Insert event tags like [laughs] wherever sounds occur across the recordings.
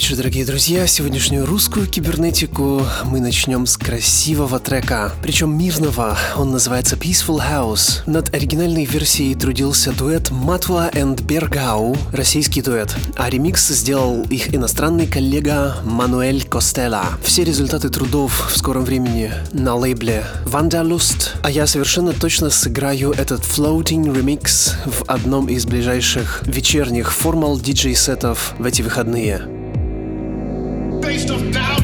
Вечер, дорогие друзья. Сегодняшнюю русскую кибернетику мы начнем с красивого трека, причем мирного. Он называется Peaceful House. Над оригинальной версией трудился дуэт Матва и Бергау, российский дуэт, а ремикс сделал их иностранный коллега Мануэль Костела. Все результаты трудов в скором времени на лейбле Wanderlust, а я совершенно точно сыграю этот floating remix в одном из ближайших вечерних формал диджей-сетов в эти выходные. based on that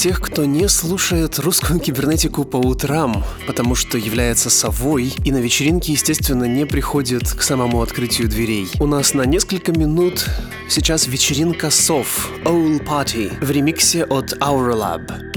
тех, кто не слушает русскую кибернетику по утрам, потому что является совой и на вечеринке, естественно, не приходит к самому открытию дверей. У нас на несколько минут сейчас вечеринка сов Owl Party в ремиксе от Auralab.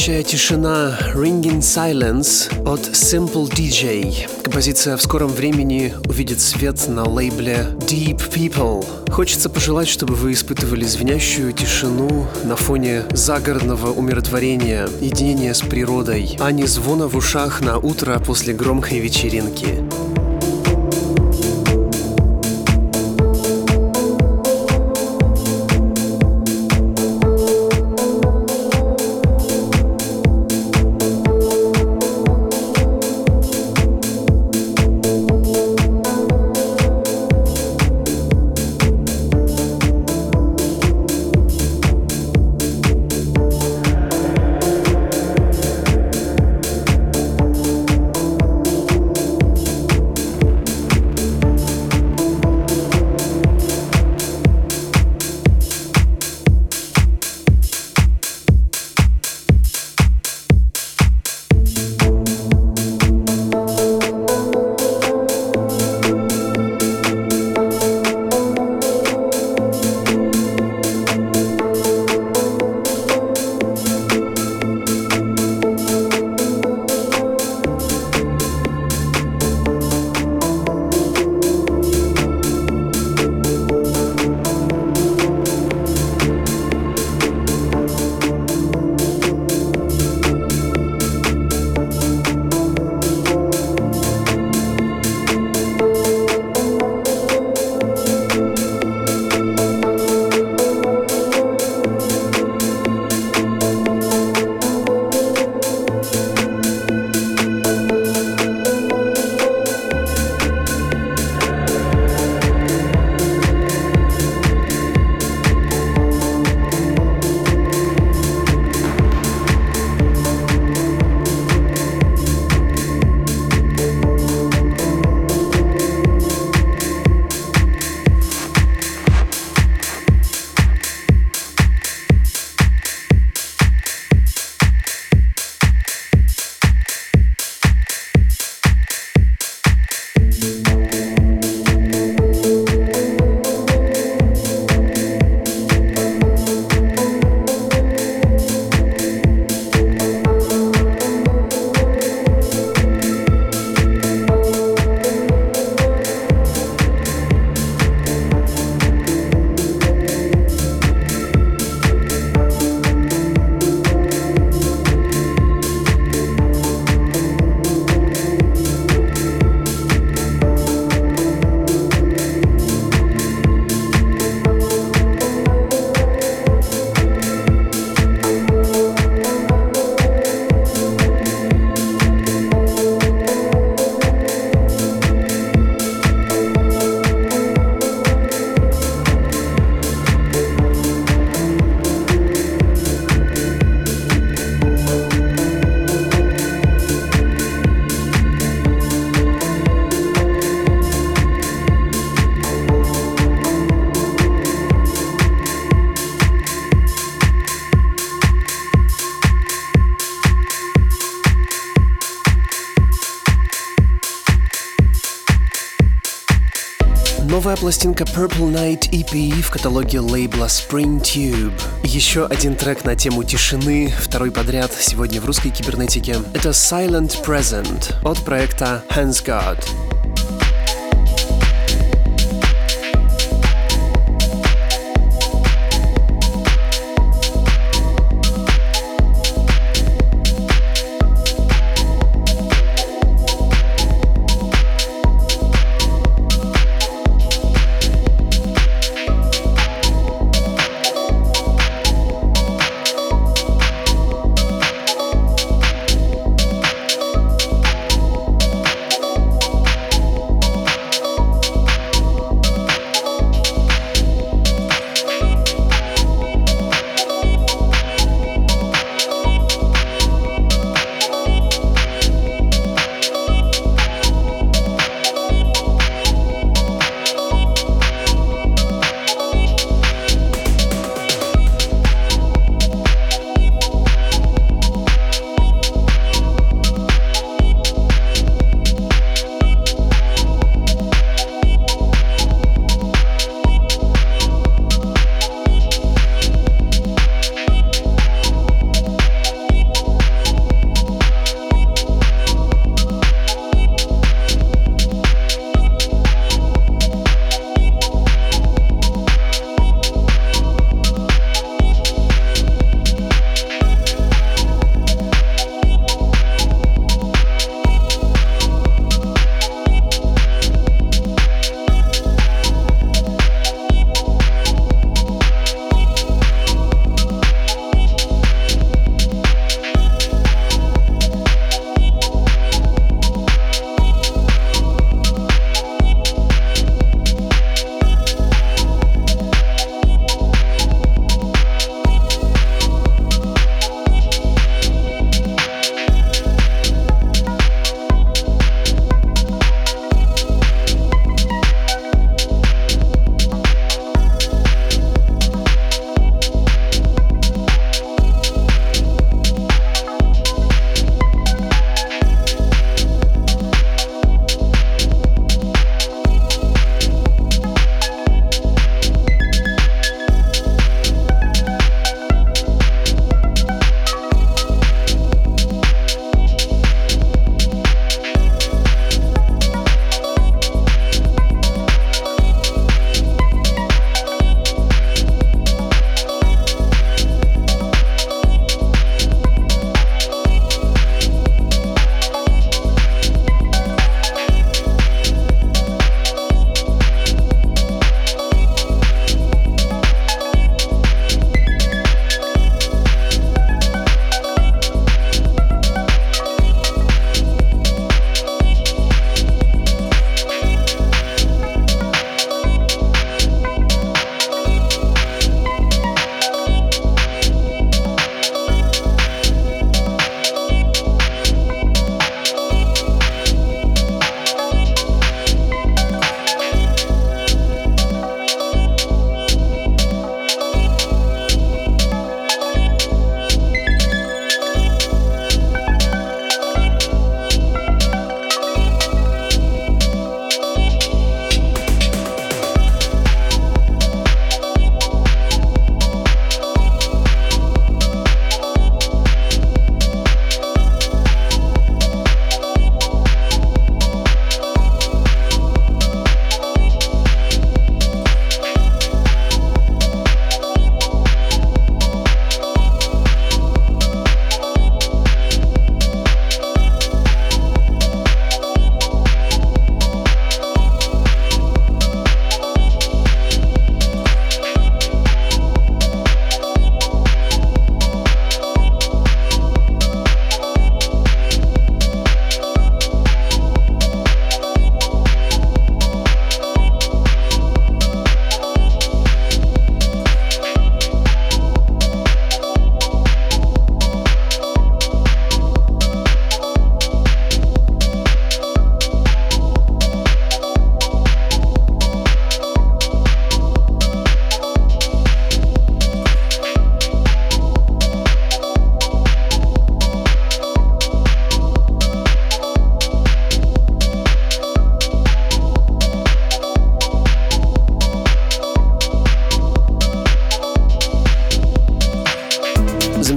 Звенящая тишина Ringing Silence от Simple DJ. Композиция в скором времени увидит свет на лейбле Deep People. Хочется пожелать, чтобы вы испытывали звенящую тишину на фоне загородного умиротворения, единения с природой, а не звона в ушах на утро после громкой вечеринки. Пластинка Purple Night EP в каталоге лейбла Spring Tube. Еще один трек на тему тишины, второй подряд сегодня в русской кибернетике. Это Silent Present от проекта Hands God.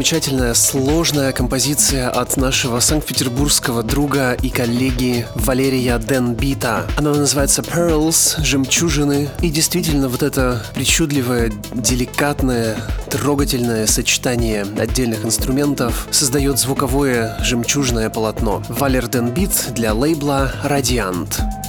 Замечательная, сложная композиция от нашего санкт-петербургского друга и коллеги Валерия Денбита. Она называется Pearls, жемчужины. И действительно, вот это причудливое, деликатное, трогательное сочетание отдельных инструментов создает звуковое жемчужное полотно. Валер Денбит для лейбла Radiant.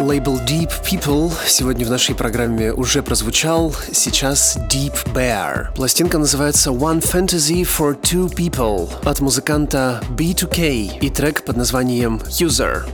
Лейбл Deep People сегодня в нашей программе уже прозвучал, сейчас Deep Bear. Пластинка называется One Fantasy for Two People от музыканта B2K и трек под названием User.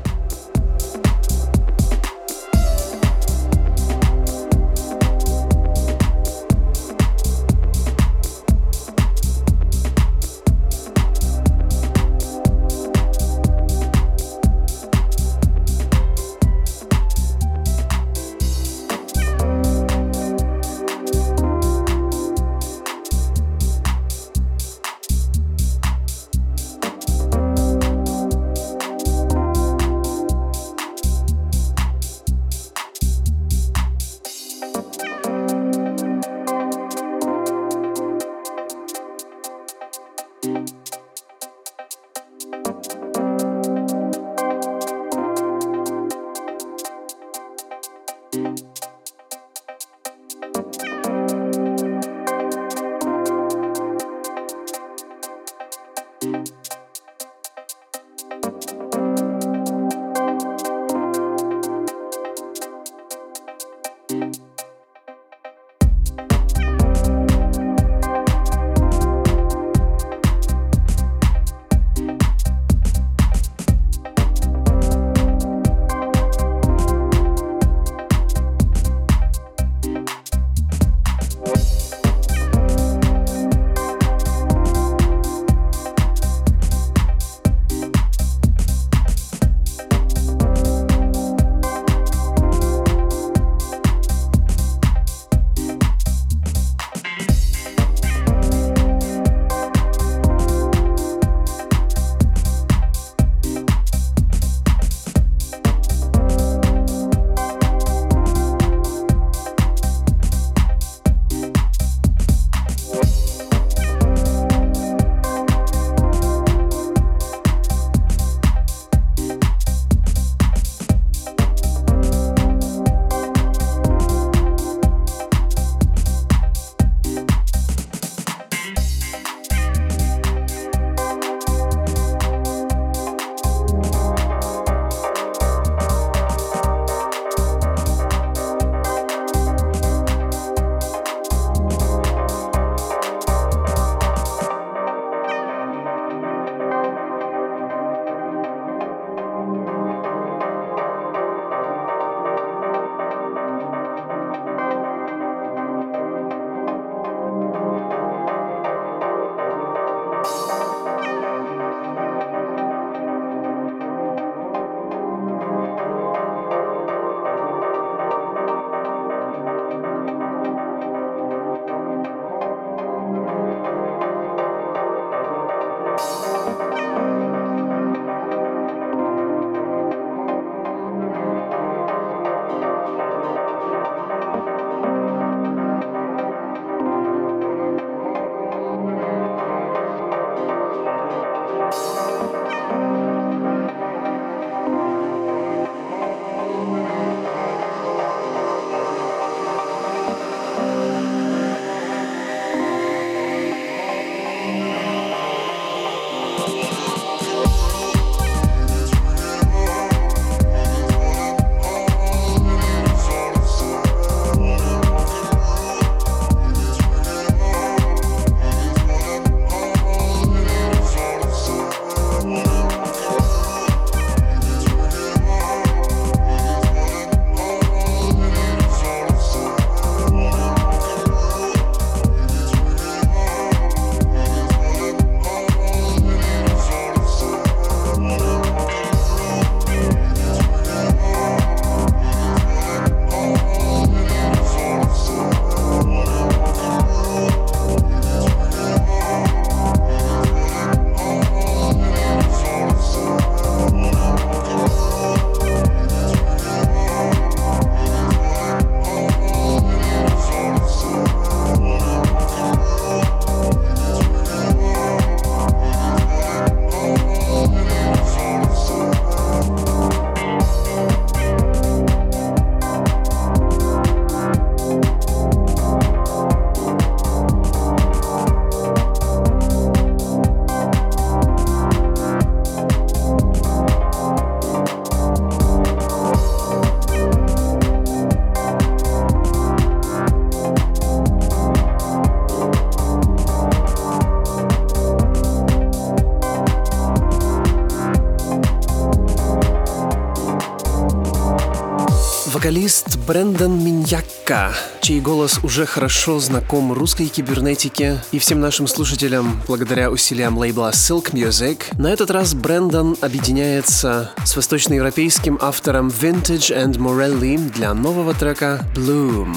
Брэндон Миньякка, чей голос уже хорошо знаком русской кибернетике и всем нашим слушателям благодаря усилиям лейбла Silk Music. На этот раз Брэндон объединяется с восточноевропейским автором Vintage and Morelli для нового трека Bloom.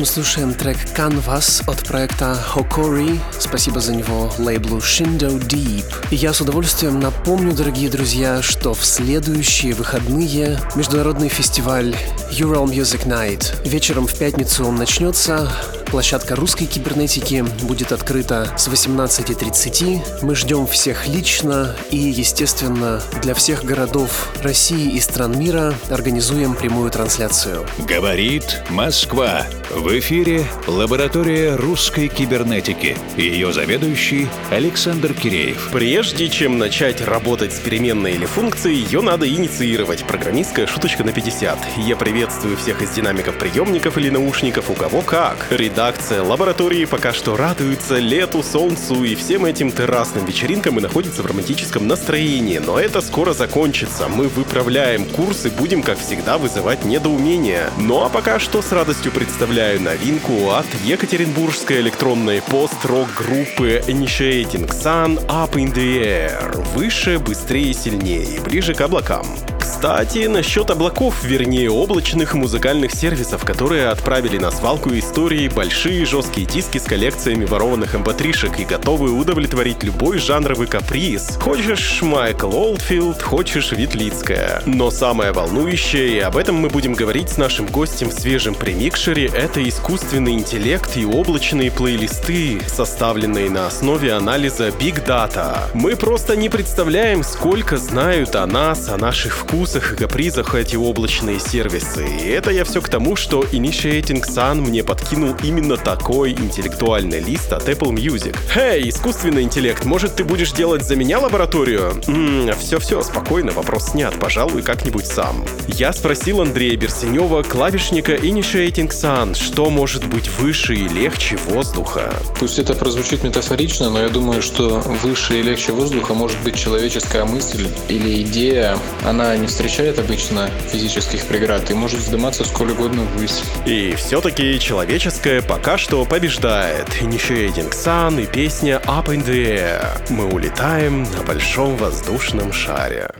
мы слушаем трек Canvas от проекта Hokori. Спасибо за него лейблу Shindo Deep. И я с удовольствием напомню, дорогие друзья, что в следующие выходные международный фестиваль Ural Music Night. Вечером в пятницу он начнется. Площадка русской кибернетики будет открыта с 18.30. Мы ждем всех лично и, естественно, для всех городов России и стран мира организуем прямую трансляцию. Говорит Москва. В эфире лаборатория русской кибернетики. Ее заведующий Александр Киреев. Прежде чем начать работать с переменной или функцией, ее надо инициировать. Программистская шуточка на 50. Я приветствую всех из динамиков приемников или наушников, у кого как. Редакция лаборатории пока что радуется лету, солнцу и всем этим террасным вечеринкам и находится в романтическом настроении. Но это скоро закончится. Мы выправляем курс и будем, как всегда, вызывать недоумение. Ну а пока что с радостью представляю новинку от екатеринбургской электронной пост-рок группы Initiating Sun Up in the Air. Выше, быстрее, сильнее, ближе к облакам. Кстати, насчет облаков, вернее облачных музыкальных сервисов, которые отправили на свалку истории большие жесткие диски с коллекциями ворованных mp3-шек и готовы удовлетворить любой жанровый каприз. Хочешь Майкл Олдфилд, хочешь Витлицкая. Но самое волнующее, и об этом мы будем говорить с нашим гостем в свежем премикшере, это искусственный интеллект и облачные плейлисты, составленные на основе анализа Big Data. Мы просто не представляем, сколько знают о нас, о наших вкусах и капризах эти облачные сервисы. И это я все к тому, что Initiating Sun мне подкинул именно такой интеллектуальный лист от Apple Music. Эй, искусственный интеллект, может ты будешь делать за меня лабораторию? Все-все, спокойно, вопрос снят, пожалуй, как-нибудь сам. Я спросил Андрея Берсенева, клавишника Initiating Sun, что может быть выше и легче воздуха. Пусть это прозвучит метафорично, но я думаю, что выше и легче воздуха может быть человеческая мысль или идея. Она не встречает обычно физических преград и может вздыматься сколь угодно ввысь. И все-таки человеческое пока что побеждает. Initiating Sun и песня Up in the Air. Мы улетаем на большом воздушном шаре.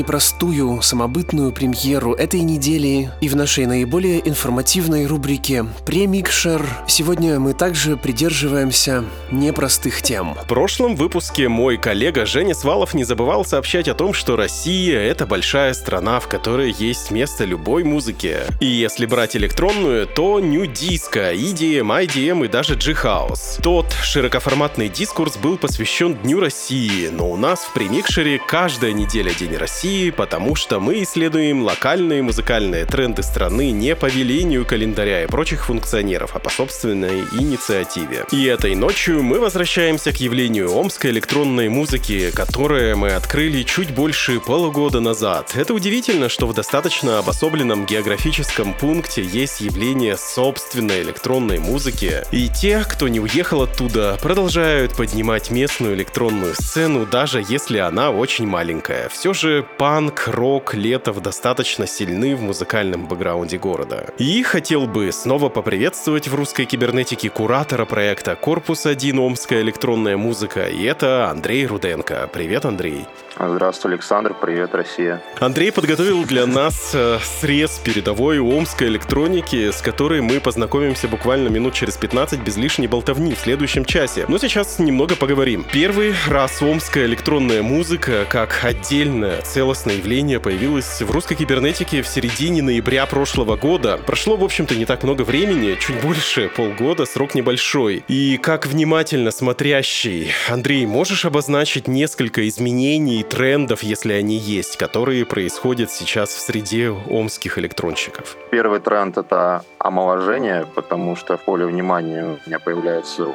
Непростую самобытную премьеру этой недели и в нашей наиболее информативной рубрике «Премикшер». Сегодня мы также придерживаемся непростых тем. В прошлом выпуске мой коллега Женя Свалов не забывал сообщать о том, что Россия — это большая страна, в которой есть место любой музыке. И если брать электронную, то New Disco, EDM, IDM и даже G-House. Тот широкоформатный дискурс был посвящен Дню России, но у нас в премикшере Микшере каждая неделя День России, потому что мы исследуем локальные музыкальные тренды страны не по велению календаря и прочих функционеров, а по собственной инициативе. И этой ночью мы возвращаемся к явлению омской электронной музыки, которое мы открыли чуть больше полугода назад. Это удивительно, что в достаточно обособленном географическом пункте есть явление собственной электронной музыки, и те, кто не уехал оттуда, продолжают поднимать местную электронную сцену, даже если она очень маленькая. Все же панк, рок, летов достаточно сильны в музыкальном бэкграунде города. И хотел бы снова поприветствовать в русской кибернетике куратора проекта «Корпус 1. Омская электронная музыка», и это Андрей Руденко. Привет, Андрей. Здравствуй, Александр. Привет, Россия. Андрей подготовил для нас э, срез передовой омской электроники, с которой мы познакомимся буквально минут через 15 без лишней болтовни в следующем часе. Но сейчас немного поговорим. Первый раз омская электронная музыка как отдельное целостное явление появилась в русской кибернетике в середине ноября прошлого года. Прошло, в общем-то, не так много времени, чуть больше полгода, срок небольшой. И как внимательно смотрящий, Андрей, можешь обозначить несколько изменений трендов, если они есть, которые происходят сейчас в среде омских электронщиков? Первый тренд — это омоложение, потому что в поле внимания у меня появляются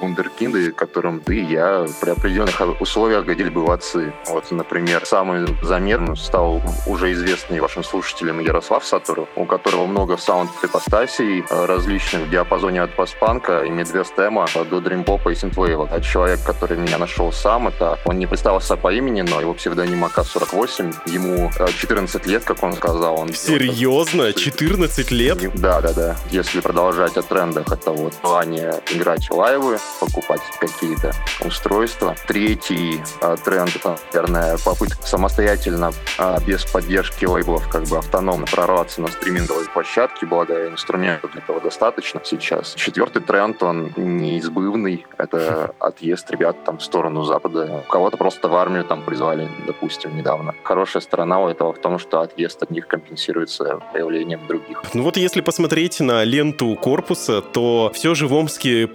вундеркинды, которым ты и я при определенных условиях годили бы в отцы. Вот, например, самый заметным стал уже известный вашим слушателям Ярослав Сатуров, у которого много саунд-ипостасий э, различных в диапазоне от постпанка и медвестема до дримпопа и синтвейва. А человек, который меня нашел сам, это он не представился по имени, но его псевдоним АК-48. Ему 14 э, лет, как он сказал. Он Серьезно? 14 лет? Да, да, да. Если продолжать о трендах, это вот желание играть лайвы, покупать какие-то устройства. Третий а, тренд, наверное, попытка самостоятельно, а, без поддержки лейблов, как бы автономно прорваться на стриминговой площадке, благо инструментов для этого достаточно сейчас. Четвертый тренд, он неизбывный, это отъезд ребят там в сторону Запада. Кого-то просто в армию там призвали, допустим, недавно. Хорошая сторона у этого в том, что отъезд от них компенсируется появлением других. Ну вот если посмотреть на ленту корпуса, то все же в Омске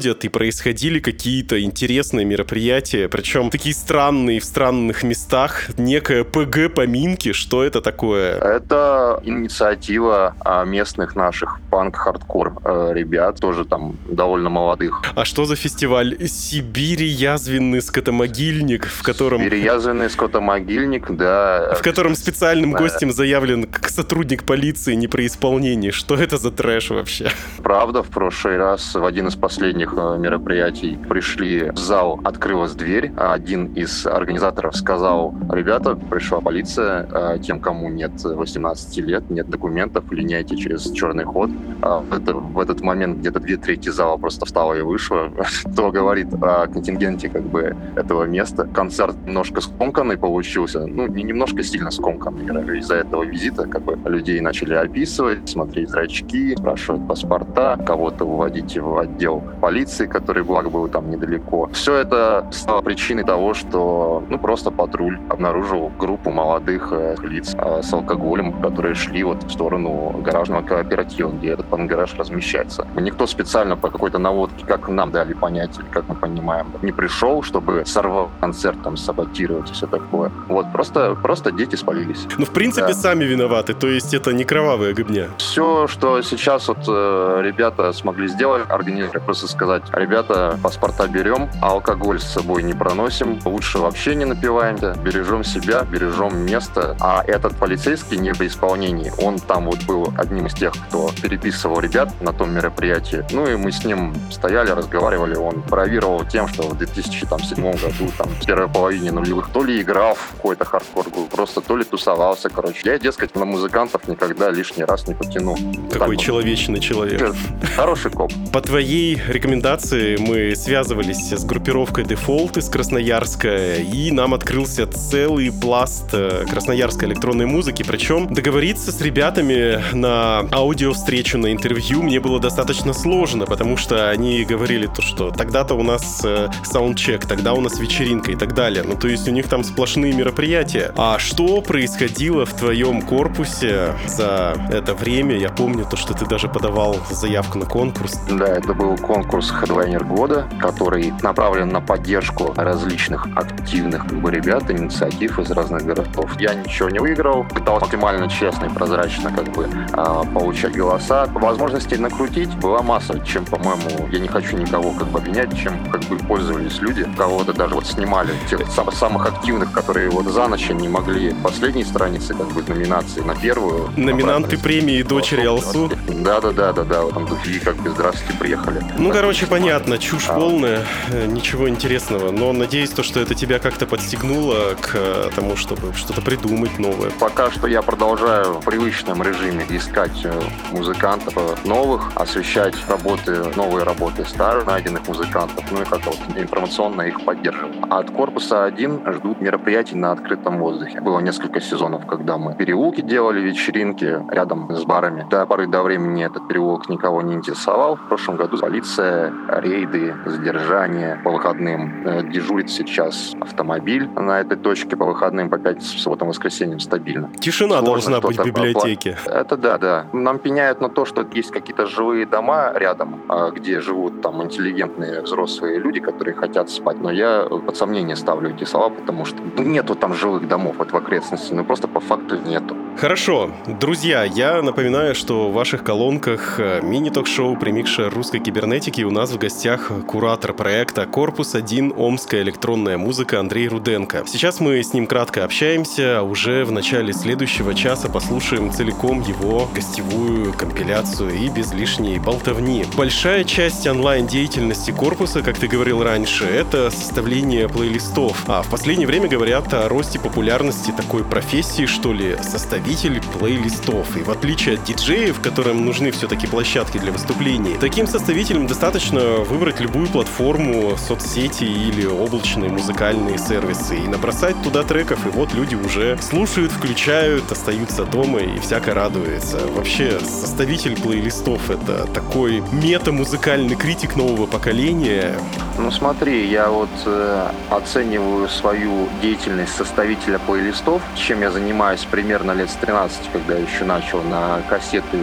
происходят и происходили какие-то интересные мероприятия, причем такие странные в странных местах, некая ПГ-поминки, что это такое? Это инициатива а, местных наших панк-хардкор э, ребят, тоже там довольно молодых. А что за фестиваль? Сибири язвенный скотомогильник, в котором... Сибири язвенный скотомогильник, да. [laughs] В котором специальным гостем заявлен как сотрудник полиции не при исполнении. Что это за трэш вообще? Правда, в прошлый раз в один из последних э, мероприятий пришли в зал, открылась дверь. Один из организаторов сказал, ребята, пришла полиция, э, тем, кому нет 18 лет, нет документов, линяйте через черный ход. А это, в этот момент где-то две трети зала просто встала и вышла. [laughs] Что говорит о контингенте как бы этого места. Концерт немножко скомканный получился. Ну, не немножко сильно скомканный. Из-за этого визита как бы людей начали описывать, смотреть зрачки, спрашивать паспорта, кого-то выводить в отдел полиции, который, благо, был там недалеко. Все это стало причиной того, что ну просто патруль обнаружил группу молодых э, лиц э, с алкоголем, которые шли вот в сторону гаражного кооператива, где этот пангараж размещается. Никто специально по какой-то наводке, как нам дали понять, или как мы понимаем, не пришел, чтобы сорвал концерт, там, саботировать и все такое. Вот, просто, просто дети спалились. Ну, в принципе, да. сами виноваты, то есть это не кровавая гыбня. Все, что сейчас вот э, ребята смогли сделать, организаторы, просто сказать, ребята, паспорта берем, а алкоголь с собой не проносим, лучше вообще не напиваемся, бережем себя, бережем место. А этот полицейский не по исполнении, он там вот был одним из тех, кто переписывал ребят на том мероприятии. Ну и мы с ним стояли, разговаривали, он бравировал тем, что в 2007 году, там, в первой половине нулевых, то ли играл в какой-то хардкор просто то ли тусовался, короче. Я, дескать, на музыкантов никогда лишний раз не потяну. Какой так человечный вот. человек. Хороший коп. По твоей рекомендации рекомендации мы связывались с группировкой Default из Красноярска, и нам открылся целый пласт э, красноярской электронной музыки. Причем договориться с ребятами на аудио-встречу, на интервью мне было достаточно сложно, потому что они говорили то, что тогда-то у нас э, саундчек, тогда у нас вечеринка и так далее. Ну, то есть у них там сплошные мероприятия. А что происходило в твоем корпусе за это время? Я помню то, что ты даже подавал заявку на конкурс. Да, это был конкурс Headliner года, который направлен на поддержку различных активных как бы, ребят, инициатив из разных городов. Я ничего не выиграл, пытался максимально честно и прозрачно как бы а, получать голоса. Возможностей накрутить была масса, чем, по-моему, я не хочу никого как бы обвинять, чем как бы пользовались люди. Кого-то даже вот снимали, тех самых, самых активных, которые вот за ночь не могли последней страницы как бы номинации на первую. Номинанты премии «Дочери Алсу». Да-да-да-да-да, там такие как бы «Здравствуйте, приехали». Ну, короче, понятно, чушь а. полная, э, ничего интересного, но надеюсь, то, что это тебя как-то подстегнуло к э, тому, чтобы что-то придумать новое. Пока что я продолжаю в привычном режиме искать э, музыкантов новых, освещать работы, новые работы старых найденных музыкантов, ну и как-то вот информационно их поддерживать. А от корпуса 1 ждут мероприятий на открытом воздухе. Было несколько сезонов, когда мы переулки делали, вечеринки рядом с барами. До поры до времени этот переулок никого не интересовал. В прошлом году полиция, рейды, задержания по выходным. Э, дежурит сейчас автомобиль на этой точке по выходным, по пятницам, субботам, воскресеньям стабильно. Тишина Сложно должна быть в библиотеке. Это да, да. Нам пеняют на то, что есть какие-то живые дома рядом, а, где живут там интеллигентные взрослые люди, которые хотят спать. Но я под сомнение ставлю эти слова, потому что ну, нету там живых домов вот в окрестности. Ну просто по факту нету. Хорошо. Друзья, я напоминаю, что в ваших колонках э, мини-ток-шоу «Примикша русской кибернетики» у нас в гостях куратор проекта «Корпус 1. Омская электронная музыка» Андрей Руденко. Сейчас мы с ним кратко общаемся, а уже в начале следующего часа послушаем целиком его гостевую компиляцию и без лишней болтовни. Большая часть онлайн-деятельности корпуса, как ты говорил раньше, это составление плейлистов. А в последнее время говорят о росте популярности такой профессии, что ли, составитель составитель плейлистов. И в отличие от диджеев, которым нужны все-таки площадки для выступлений, таким составителям достаточно выбрать любую платформу, соцсети или облачные музыкальные сервисы и набросать туда треков, и вот люди уже слушают, включают, остаются дома и всяко радуются. Вообще, составитель плейлистов — это такой мета-музыкальный критик нового поколения. Ну смотри, я вот э, оцениваю свою деятельность составителя плейлистов, чем я занимаюсь примерно лет с 13, когда еще начал на кассеты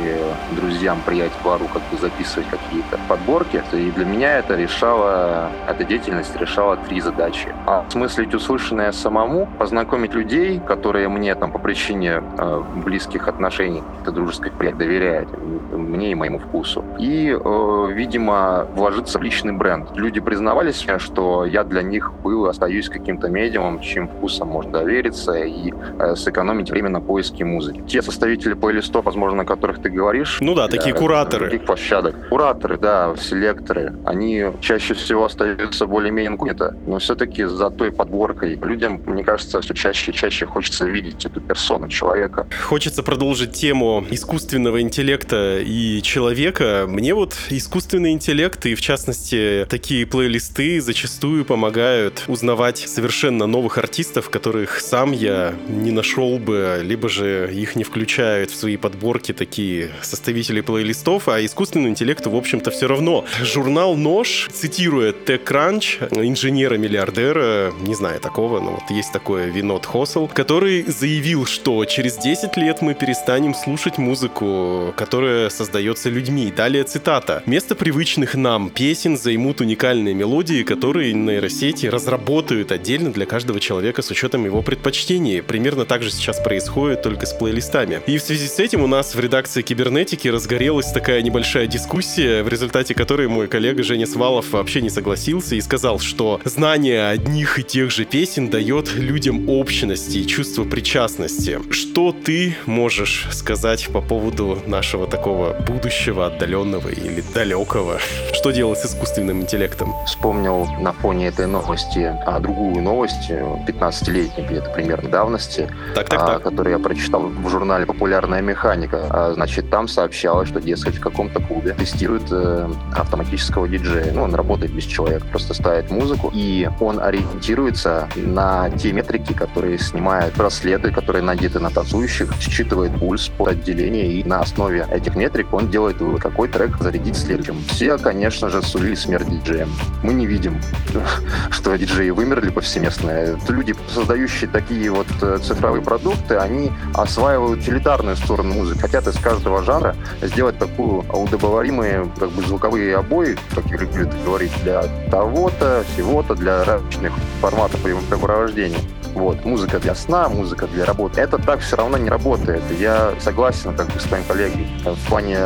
друзьям приять пару как бы записывать какие-то подборки. И для меня это решало, эта деятельность решала три задачи. Осмыслить услышанное самому, познакомить людей, которые мне там по причине э, близких отношений, это дружеских приятелей доверяют мне и моему вкусу. И, э, видимо, вложиться в личный бренд. Люди признавались мне, что я для них был, остаюсь каким-то медиумом, чем вкусом можно довериться и э, сэкономить время на поиске поиске музыки. Те составители плейлистов, возможно, о которых ты говоришь. Ну да, такие кураторы. Таких площадок. Кураторы, да, селекторы. Они чаще всего остаются более-менее инкогнито, но все-таки за той подборкой людям, мне кажется, все чаще и чаще хочется видеть эту персону человека. Хочется продолжить тему искусственного интеллекта и человека. Мне вот искусственный интеллект и, в частности, такие плейлисты зачастую помогают узнавать совершенно новых артистов, которых сам я не нашел бы, либо же же их не включают в свои подборки такие составители плейлистов, а искусственному интеллекту, в общем-то, все равно. Журнал «Нож», цитируя TechCrunch, инженера-миллиардера, не знаю такого, но вот есть такое Винод Хосел, который заявил, что через 10 лет мы перестанем слушать музыку, которая создается людьми. Далее цитата. «Место привычных нам песен займут уникальные мелодии, которые нейросети разработают отдельно для каждого человека с учетом его предпочтений. Примерно так же сейчас происходит только с плейлистами. И в связи с этим у нас в редакции кибернетики разгорелась такая небольшая дискуссия, в результате которой мой коллега Женя Свалов вообще не согласился и сказал, что знание одних и тех же песен дает людям общности и чувство причастности. Что ты можешь сказать по поводу нашего такого будущего, отдаленного или далекого? Что делать с искусственным интеллектом? Вспомнил на фоне этой новости а другую новость, 15-летней где-то примерно давности, так, так, так. которую я прочитал читал в журнале «Популярная механика». А, значит, там сообщалось, что, дескать, в каком-то клубе тестируют э, автоматического диджея. Ну, он работает без человека, просто ставит музыку, и он ориентируется на те метрики, которые снимают браслеты, которые надеты на танцующих, считывает пульс по отделению, и на основе этих метрик он делает вывод, какой трек зарядить следующим. Все, конечно же, сулили смерть диджеям. Мы не видим, [laughs] что диджеи вымерли повсеместно. Люди, создающие такие вот э, цифровые продукты, они осваивают утилитарную сторону музыки. Хотят из каждого жанра сделать такую удобоваримые как бы звуковые обои, как любят говорить, для того-то, всего-то, для различных форматов времяпрепровождения. Вот. Музыка для сна, музыка для работы. Это так все равно не работает. Я согласен как бы с твоим коллегой в плане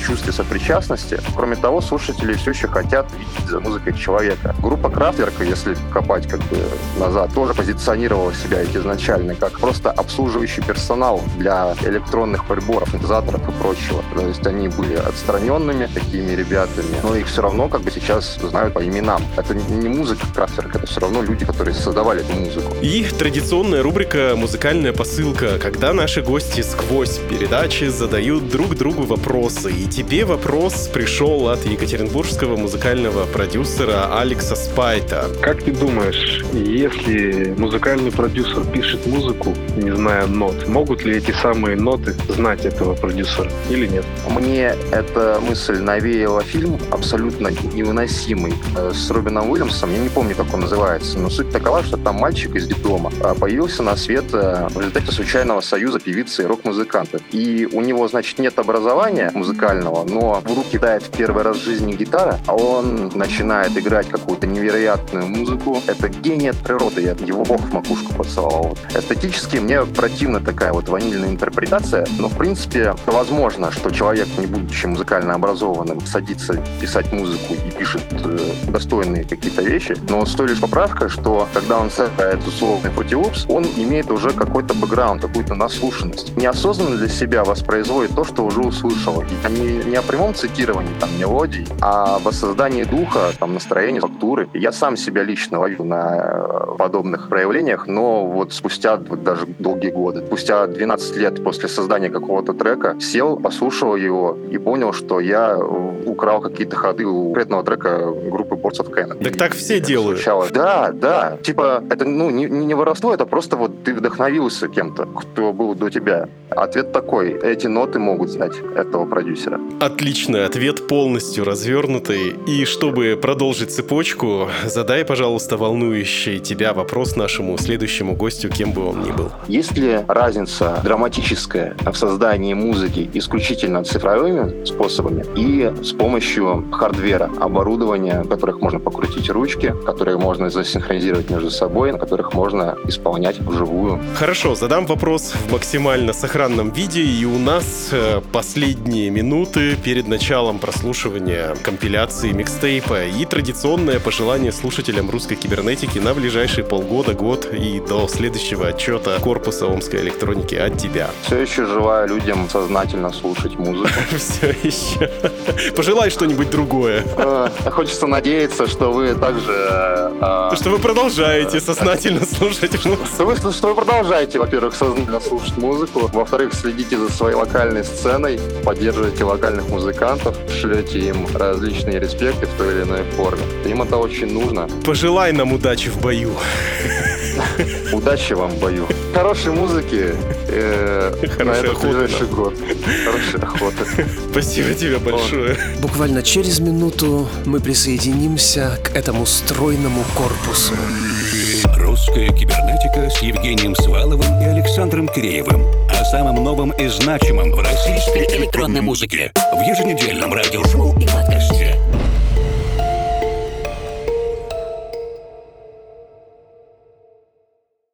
чувства сопричастности. Кроме того, слушатели все еще хотят видеть за музыкой человека. Группа Крафтверка, если копать как бы назад, тоже позиционировала себя изначально как просто обслуживающий персонал для электронных приборов, синтезаторов и прочего. То есть они были отстраненными такими ребятами, но их все равно как бы сейчас знают по именам. Это не музыка Крафтверк, это все равно люди, которые создавали эту музыку. И традиционная рубрика «Музыкальная посылка», когда наши гости сквозь передачи задают друг другу вопросы. И тебе вопрос пришел от екатеринбургского музыкального продюсера Алекса Спайта. Как ты думаешь, если музыкальный продюсер пишет музыку, не зная нот, могут ли эти самые ноты знать этого продюсера или нет? Мне эта мысль навеяла фильм абсолютно невыносимый э, с Робином Уильямсом. Я не помню, как он называется, но суть такова, что там мальчик из детдома а, появился на свет э, в результате случайного союза певицы и рок-музыкантов. И у него, значит, нет образования музыкального, но в руки дает в первый раз в жизни гитара, а он начинает играть какую-то невероятную музыку. Это гений от природы, я его бог в макушку поцеловал. Эстетически мне противна такая вот ванильная интерпретация, но, в принципе, возможно, что человек, не будучи музыкально образованным, садится писать музыку и пишет э, достойные какие-то вещи, но с той лишь поправкой, что когда он сыграет условный футилупс, он имеет уже какой-то бэкграунд, какую-то наслушанность. Неосознанно для себя воспроизводит то, что уже услышал. И не, не о прямом цитировании там мелодий, а воссоздании духа, там, настроения, фактуры. Я сам себя лично ловил на э, подобных проявлениях, но вот спустя вот даже долгие годы, спустя 12 лет после создания какого-то трека, сел, послушал его и понял, что я украл какие-то ходы у конкретного трека группы Boards of Cannon. Так так все делают. Звучало. Да, да. Типа, это ну не, не воровство, это просто вот ты вдохновился кем-то, кто был до тебя. Ответ такой. Эти ноты могут знать этого продюсера. Отличный ответ, полностью развернутый. И чтобы продолжить цепочку, задай, пожалуйста, волнующий тебя вопрос нашему следующему гостю, кем бы он ни был. Есть ли разница драматическая в создании музыки исключительно цифровыми способами и с помощью хардвера, оборудования, в которых можно покрутить ручки, которые можно засинхронизировать между собой, на которых можно исполнять вживую? Хорошо, задам вопрос в максимально сохранном виде, и у нас э, последние минуты перед началом прослушивания компиляции микстейпа и традиционное пожелание слушателям русской кибернетики на ближайшие полгода, год и до следующего отчета корпуса омской электроники от тебя. Все еще желаю людям сознательно слушать музыку. [laughs] Все еще. Пожелай что-нибудь другое. Э, Хочется надеяться, что вы также... э, Что вы продолжаете сознательно [laughs] слушать музыку. Что вы, продолжаете, во-первых, сознательно слушать музыку, во-вторых, следите за своей локальной сценой, поддерживаете локальных музыкантов, шлете им различные респекты в той или иной форме. Им это очень нужно. Пожелай нам удачи в бою. Удачи вам в бою. Хорошей музыки э, на этот охоты, ближайший год. Хорошей охоты. Спасибо тебе большое. Буквально через минуту мы присоединимся к этому стройному корпусу. Русская кибернетика с Евгением Сваловым и Александром Киреевым. О самом новом и значимом в российской электронной музыке. В еженедельном радиошоу и подкасте.